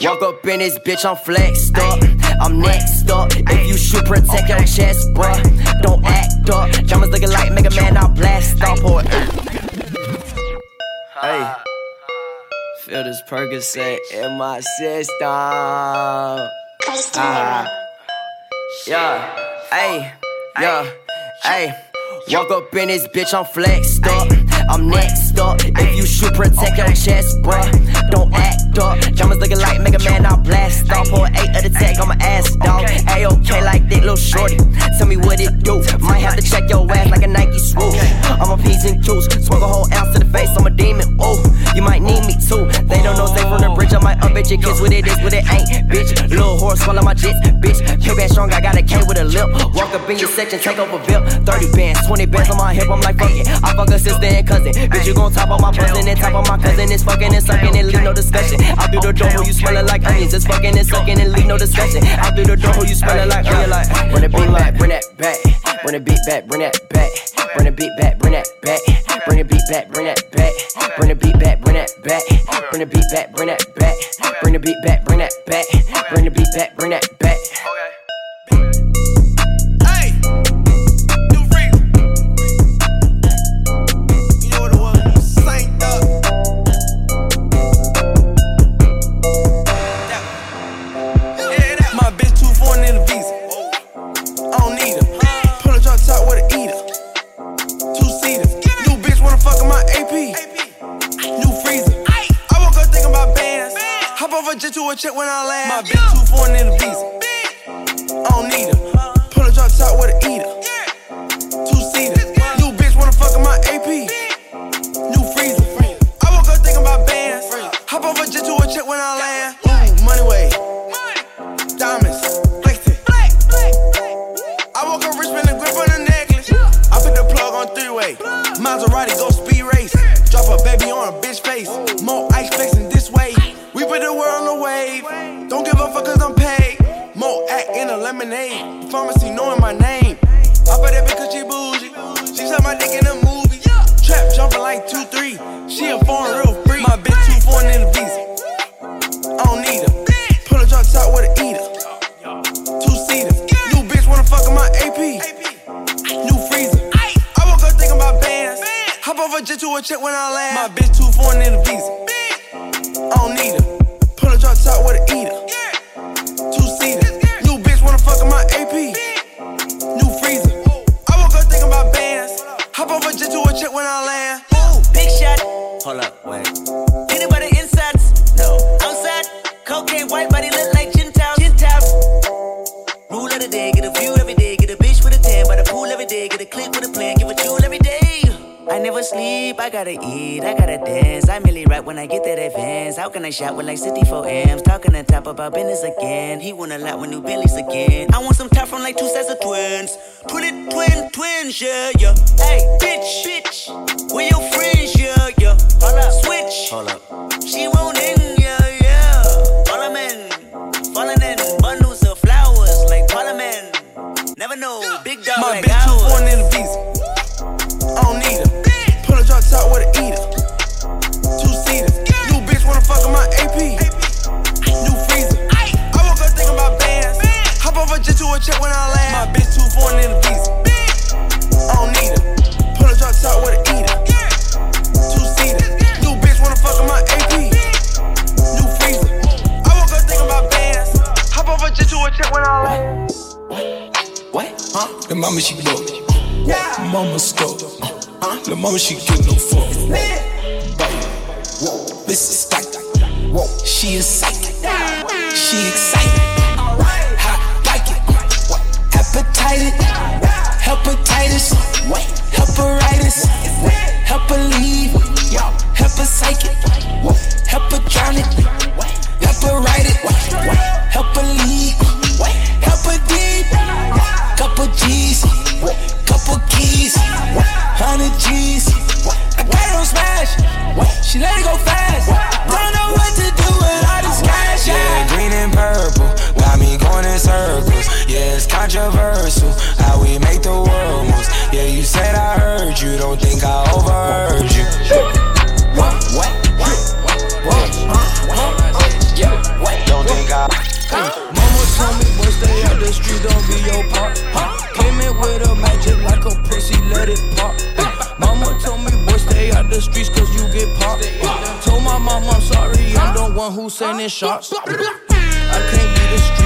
Walk up in this bitch, I'm flexed up. I'm next up. If you shoot, protect your chest, bruh. Don't act up. Jumpers looking like Mega Man, I'll blast off. Or, hey. Feel this Percocet in my system. Ah. Yeah. Hey. Yeah. Hey. Walk up in this bitch, I'm flexed up. I'm next up. If you shoot, protect your chest, bruh. Don't act up. Looking like Mega Man, I'll blast off. Pour eight of the tag on my ass, dog. A okay like that little shorty. Tell me what it do. Might have to check your ass like a Nike swoosh. I'm a P's and Q's. Smoke a whole ounce to the face, I'm a demon. Ooh, you might need me too. They don't know, stay from the bridge. I might up at your kids what it is, what it ain't, bitch. Little horse swallow my jits, bitch. K back strong, I got a K with a lip. Walk up in your section, take over VIP. 30 bands, 20 bands on my hip, I'm like, fuck it. I fuck a sister and cousin. Bitch, you gon' top on my buzzin' and top on my cousin. It's fucking and sucking and leave no discussion. Out through the door, you smellin' like onions. It's fucking and sucking and leave no discussion. Out through the door, you smellin' like onions. Like, bring it beat back, bring that back. Bring the beat back, bring that back. Bring the beat back, bring that back. Bring the beat back, bring that back. Bring the beat back, bring that back. Bring the beat back, bring that back. Bring the beat back, bring that back. Bring the beat back, bring that back. A jet to a check when I land. My bitch too foreign in the visa. I don't need her. Pull a drop top with a eater. Hop off a jet to a check when I land. My bitch too foreign in the visa. I don't need her. Pull a drop top with a eater. Two seaters. New bitch wanna fuck in my AP. New freezer. Oh. I woke up thinking about bands. Hop off a jet to a check when I land. Ooh, big shot. Hold up, wait. Anybody insides? No. Outside, cocaine, white body look like chin top. Rule of the day, get a view every day, get a bitch with a tan by the pool every day, get a clip with a plan, give a jewel every day. I never sleep, I gotta eat, I gotta dance. I merely rap when I get that advance. How can I shop with like 64 M's? Talking on top about business again. He want a lot with new Billies again. I want some top from like two sets of twins. Twin, twin, twins, yeah, yeah. Hey, bitch, bitch. Where your friends, yeah, yeah. Hold up, switch. Hold up. She won't in, mama she give no fuck. Whoa, this is stack. Whoa, she is psychic. She excited. Hot like it. Appetite Hepatitis. Heparitis. Hepaleave. Hepacychic. Hepatronic. don't think I overheard you. What? What? What? Don't think I. Mama told me once they out the street, don't be your pop. Came in with a magic like a pussy, let it pop. Mama told me boy stay out the streets cause you get popped. Told my mom I'm sorry, I'm the one who sending shots. I can't be the street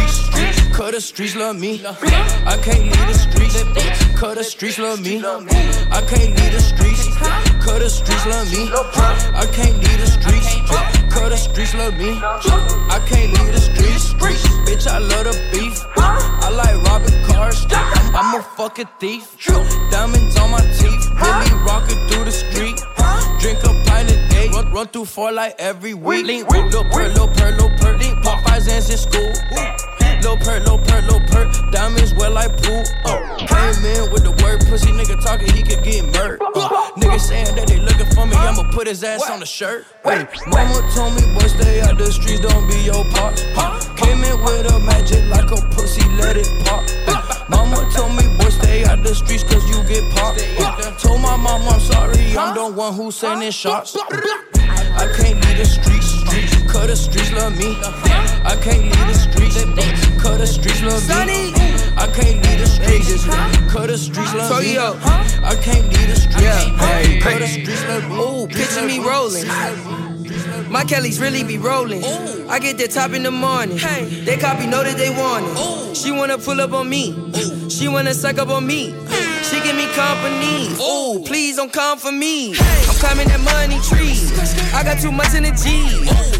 cause the streets love me. I can't leave the streets, cause the streets love me. I can't leave the streets, cause the streets love me. I can't leave the streets, cause the streets love me. I can't leave the streets, bitch, I love the beef. I like robbing cars, I'm a fucking thief. Diamonds on my teeth, really rocking through the street. Drink a pint a day, run, run through four like every week. Link, little per, little per, his ass on the shirt. Hey, mama told me, boy, stay out the streets, don't be your pops. Came in with a magic like a pussy, let it pop. Hey, mama told me, boy, stay out the streets, cause you get popped. Told my mom I'm sorry, I'm the one who sending shots. I can't the streets love me. I can't leave the streets, cause the streets love me. I can't leave the streets, cause the streets love me. I can't leave the streets, cause the streets love me. Ooh, picture me rolling. My Kelly's really be rolling. I get that top in the morning. They copy know that they want it. She wanna pull up on me. She wanna suck up on me. She give me company. Ooh, please don't come for me. I'm climbing that money tree. I got too much energy.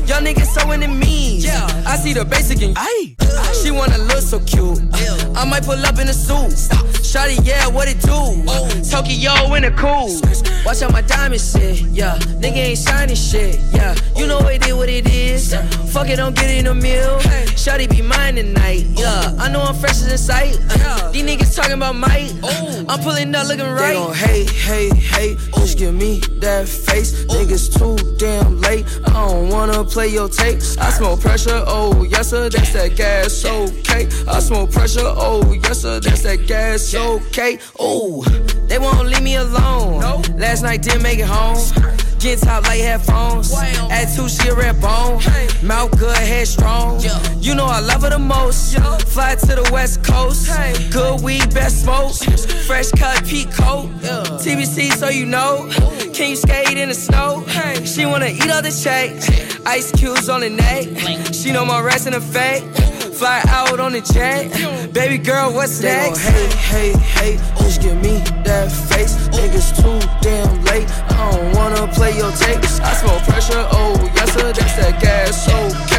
Young niggas so into me. I see the basic in you. She wanna look so cute. I might pull up in a suit. Shawty, yeah, what it do? Tokyo in a cool. Watch out my diamond shit, yeah. Nigga ain't shining shit, yeah. You know it is what it is. Fuck it, don't get in the meal. Shawty be mine tonight, yeah. I know I'm fresh as in sight. Uh, these niggas talking about might. I'm pulling up looking right. They gon' hate, hate, hate. Just give me that face. Niggas too damn late. I don't wanna play your tape. I smoke pressure, oh yes sir, that's that gas, okay. I smoke pressure, oh yes sir, that's that gas, okay. Ooh, they won't leave me alone. Last night didn't make it home. Get top like headphones. At two, she a red bone. Mouth good, head strong. You know I love her the most. Fly to the west coast. Good weed, best smoke. Fresh cut, peak coat. TBC, so you know. Can you skate in the snow? She wanna eat all the check. Ice cubes on the neck. She know my rest in effect. Fly out on the jet. Baby girl, what's they next? Hey, hey, hey, just give me that face. Niggas too damn late. I don't wanna play your tape. I smoke pressure, oh yes sir, that's that gas, okay.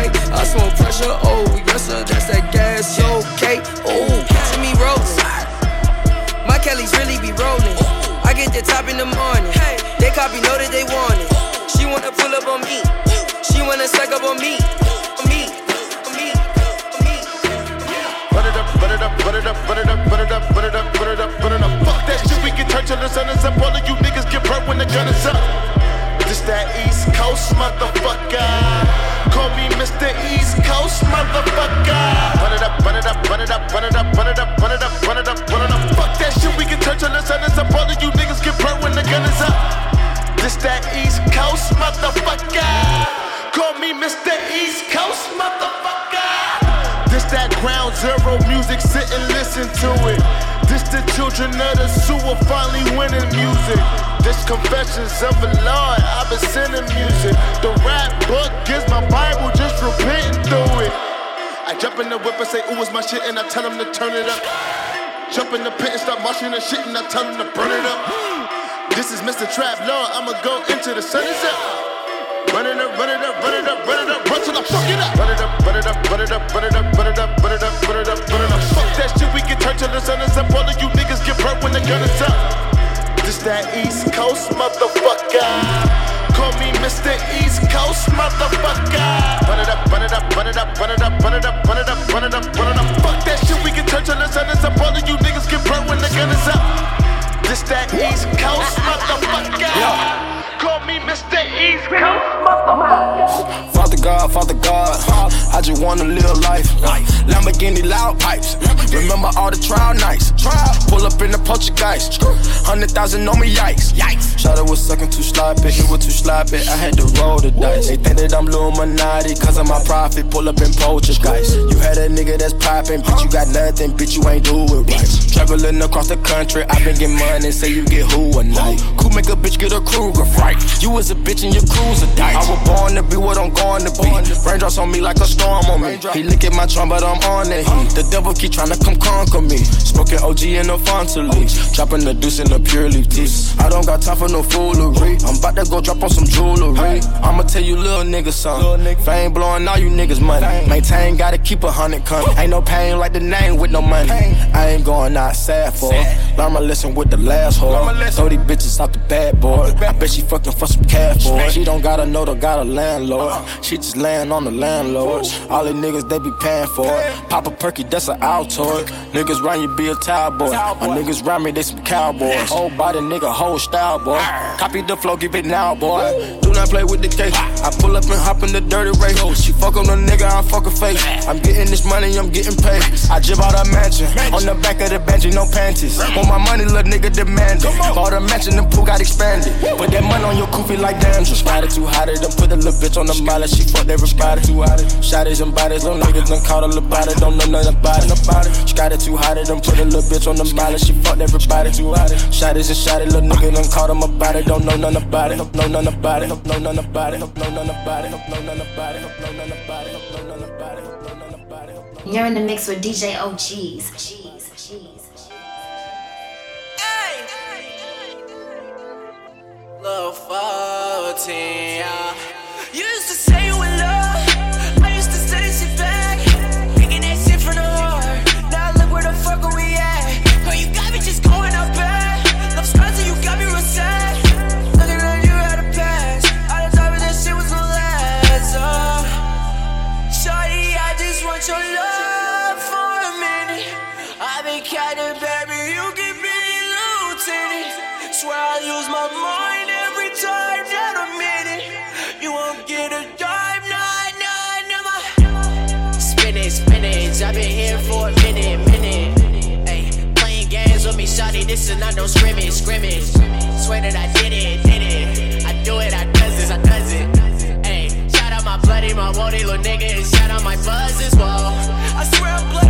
Coast motherfucker. Call me Mr. East Coast motherfucker. Run it up, run it up, run it up, run it up, run it up, run it up, run it up, run it up. Fuck that shit, we can turn till the sun is up. All of you niggas get burnt when the gun is up. This that East Coast motherfucker. Call me Mr. East Coast motherfucker. This that ground zero music, sit and listen to it. This the children of the sewer finally winning music. This confessions of a Lord, I've been sending music. The rap book is my Bible, just repenting through it. I jump in the whip and say, ooh, it's my shit, and I tell them to turn it up. Jump in the pit and start marching and shit, and I tell them to burn it up. This is Mr. Trap Lord, I'ma go into the sun is up. Run it up, run it up, run it up, run it up, run till I fuck it up. Run it up, run it up, run it up, run it up, run it up, run it up, run it up, run it up. Fuck that shit, we can turn till the sun is up. All of you niggas get burnt when the gun is up. That East Coast motherfucker. Call me Mr. East Coast motherfucker. Run it up, run it up, run it up, run it up, run it up, run it up, run it up, run it up. Fuck that shit, we can turn till the sun up. All of you niggas get burnt when the gun is up. This that East Coast motherfucker. Call me Mr. East Coast. Father God, Father God, I just wanna live life. Lamborghini loud pipes. Remember all the trial nights. Pull up in the Poltergeist. Hundred thousand on me, yikes. Yikes. Shot was sucking too sloppy, it was too sloppy. I had to roll the dice. They think that I'm Illuminati, cause of my profit. Pull up in Poltergeist. You had a nigga that's popping, bitch, you got nothing, bitch, you ain't do it right. Traveling across the country, I been getting money, say you get who a night. Cool make a bitch get a Kruger fry. right. You was a bitch and your cruiser died. I was born to be what I'm going to be. Raindrops on me like a storm on me. He lick at my drum, but I'm on heat. The devil keep trying to come conquer me. Smoking OG in the Fontaine. Dropping the deuce in the pure leaf teeth. I don't got time for no foolery. I'm about to go drop on some jewelry. I'ma tell you little niggas something. Fame blowing all you niggas money. Maintain, gotta keep a hundred coming. Ain't no pain like the name with no money. I ain't going out sad for it. Learn my lesson with the last whore. Throw these bitches out the bad boy. I bet she fucking for some cash for it. She don't gotta know the got a landlord. She just laying on the landlords. All the niggas, they be paying for it. Pop a perky, that's an Altoid. Niggas run you, be a towel boy. My niggas run me, they some cowboys. Whole body nigga, whole style boy. Copy the flow, give it now, boy. Not play with the cake. I pull up and hop in the dirty race. She fuck on the nigga, I fuck her face. I'm getting this money, I'm getting paid. I jib out a mansion. On the back of the bench, no panties. Want my money, little nigga demand it. Bought a mansion, the pool got expanded. Put that money on your koofy like dandruff. Got it too hot, done put a little bitch on the molly. She fucked everybody. Too hot. Shotties and bodies, little niggas done caught a little body. Don't know nothing about it. She got it too hot, done put a little bitch on the molly. She fucked everybody. Too hot. Shotties and shotty, little nigga done caught him about it. Don't know nothing about it. Know nothing about it. Know nothing about it. Know nothing about it. Know nothing about it. Know nothing about it. Know nothing about it. Know nothing about it. You're in the mix with DJ Ogiz. Cheese, cheese. Little 14, got baby, you give me lieutenant. Swear I use my mind every time that I'm in it. You won't get a dime, nah, nah, never. Spinning, spinning, I've been here for a minute, minute. Ay, playing games with me, shawty, this is not no scrimmage, scrimmage. Swear that I did it, did it. I do it, I does this, I does it. Ay, shout out my bloody, my woody little nigga, and shout out my buzzes, whoa. I swear I'm bloody.